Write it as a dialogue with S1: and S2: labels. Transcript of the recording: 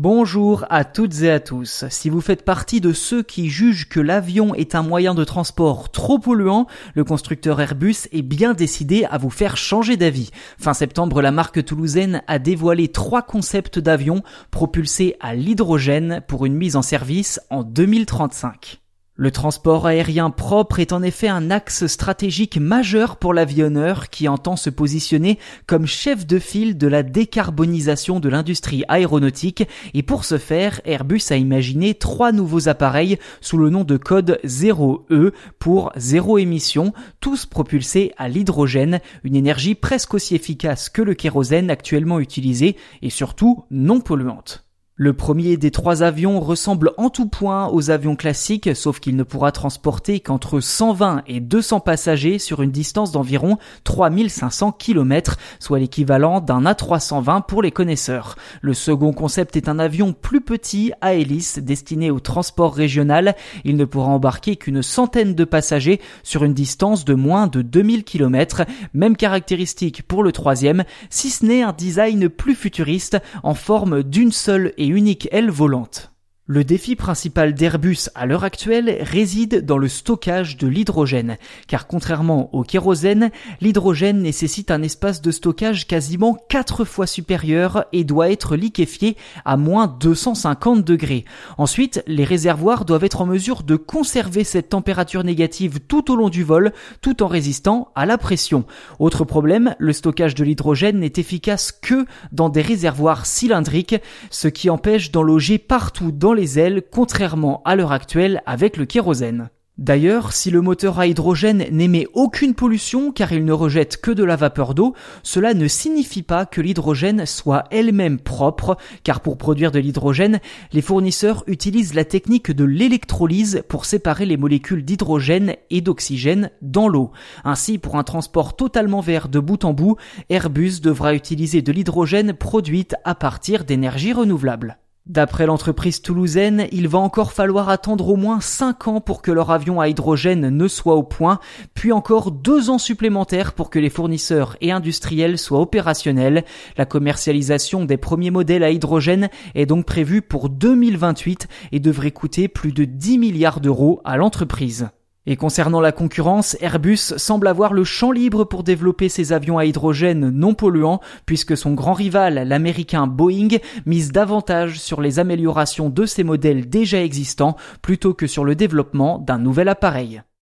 S1: Bonjour à toutes et à tous. Si vous faites partie de ceux qui jugent que l'avion est un moyen de transport trop polluant, le constructeur Airbus est bien décidé à vous faire changer d'avis. Fin septembre, la marque toulousaine a dévoilé trois concepts d'avions propulsés à l'hydrogène pour une mise en service en 2035. Le transport aérien propre est en effet un axe stratégique majeur pour l'avionneur qui entend se positionner comme chef de file de la décarbonisation de l'industrie aéronautique et pour ce faire, Airbus a imaginé trois nouveaux appareils sous le nom de code 0E pour zéro émission, tous propulsés à l'hydrogène, une énergie presque aussi efficace que le kérosène actuellement utilisé et surtout non polluante. Le premier des trois avions ressemble en tout point aux avions classiques, sauf qu'il ne pourra transporter qu'entre 120 et 200 passagers sur une distance d'environ 3500 km, soit l'équivalent d'un A320 pour les connaisseurs. Le second concept est un avion plus petit à hélice destiné au transport régional. Il ne pourra embarquer qu'une centaine de passagers sur une distance de moins de 2000 km. Même caractéristique pour le troisième, si ce n'est un design plus futuriste en forme d'une seule et unique aile volante. Le défi principal d'Airbus à l'heure actuelle réside dans le stockage de l'hydrogène, car contrairement au kérosène, l'hydrogène nécessite un espace de stockage quasiment 4 fois supérieur et doit être liquéfié à moins 250 degrés. Ensuite, les réservoirs doivent être en mesure de conserver cette température négative tout au long du vol, tout en résistant à la pression. Autre problème, le stockage de l'hydrogène n'est efficace que dans des réservoirs cylindriques, ce qui empêche d'en loger partout dans les ailes, contrairement à l'heure actuelle avec le kérosène. D'ailleurs, si le moteur à hydrogène n'émet aucune pollution car il ne rejette que de la vapeur d'eau, cela ne signifie pas que l'hydrogène soit elle-même propre, car pour produire de l'hydrogène, les fournisseurs utilisent la technique de l'électrolyse pour séparer les molécules d'hydrogène et d'oxygène dans l'eau. Ainsi, pour un transport totalement vert de bout en bout, Airbus devra utiliser de l'hydrogène produite à partir d'énergies renouvelables. D'après l'entreprise toulousaine, il va encore falloir attendre au moins 5 ans pour que leur avion à hydrogène ne soit au point, puis encore 2 ans supplémentaires pour que les fournisseurs et industriels soient opérationnels. La commercialisation des premiers modèles à hydrogène est donc prévue pour 2028 et devrait coûter plus de 10 milliards d'euros à l'entreprise. Et concernant la concurrence, Airbus semble avoir le champ libre pour développer ses avions à hydrogène non polluants, puisque son grand rival, l'américain Boeing, mise davantage sur les améliorations de ses modèles déjà existants plutôt que sur le développement d'un nouvel appareil.